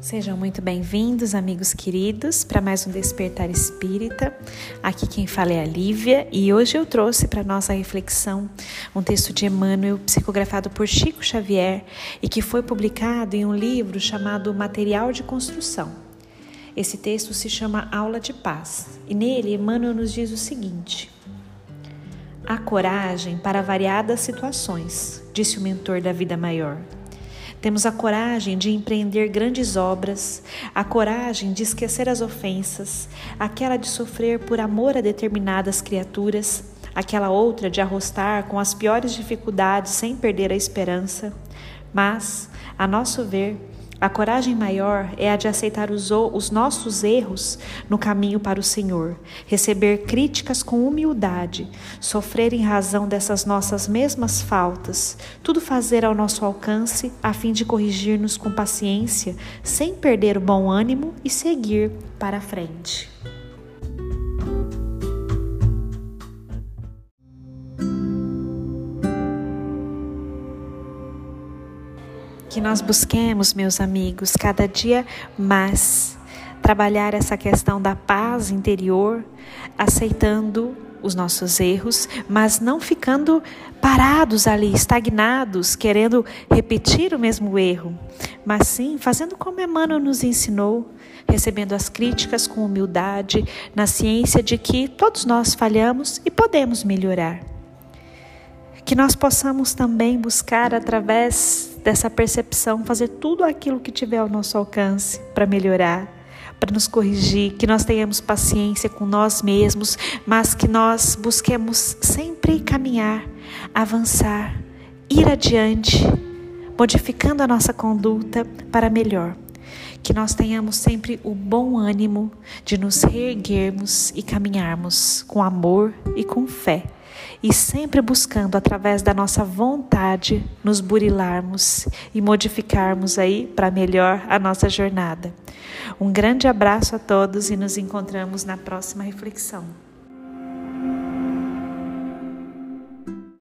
Sejam muito bem-vindos, amigos queridos, para mais um Despertar Espírita. Aqui quem fala é a Lívia e hoje eu trouxe para nossa reflexão um texto de Emmanuel psicografado por Chico Xavier e que foi publicado em um livro chamado Material de Construção. Esse texto se chama Aula de Paz e nele Emmanuel nos diz o seguinte: Há coragem para variadas situações, disse o mentor da vida maior. Temos a coragem de empreender grandes obras, a coragem de esquecer as ofensas, aquela de sofrer por amor a determinadas criaturas, aquela outra de arrostar com as piores dificuldades sem perder a esperança. Mas, a nosso ver, a coragem maior é a de aceitar os, os, nossos erros no caminho para o Senhor, receber críticas com humildade, sofrer em razão dessas nossas mesmas faltas, tudo fazer ao nosso alcance a fim de corrigir-nos com paciência, sem perder o bom ânimo e seguir para a frente. Que nós busquemos, meus amigos, cada dia mais trabalhar essa questão da paz interior, aceitando os nossos erros, mas não ficando parados ali, estagnados, querendo repetir o mesmo erro, mas sim fazendo como Emmanuel nos ensinou, recebendo as críticas com humildade, na ciência de que todos nós falhamos e podemos melhorar. Que nós possamos também buscar através dessa percepção, fazer tudo aquilo que tiver ao nosso alcance para melhorar, para nos corrigir, que nós tenhamos paciência com nós mesmos, mas que nós busquemos sempre caminhar, avançar, ir adiante, modificando a nossa conduta para melhor. Que nós tenhamos sempre o bom ânimo de nos reerguermos e caminharmos com amor e com fé e sempre buscando através da nossa vontade nos burilarmos e modificarmos aí para melhor a nossa jornada. Um grande abraço a todos e nos encontramos na próxima reflexão.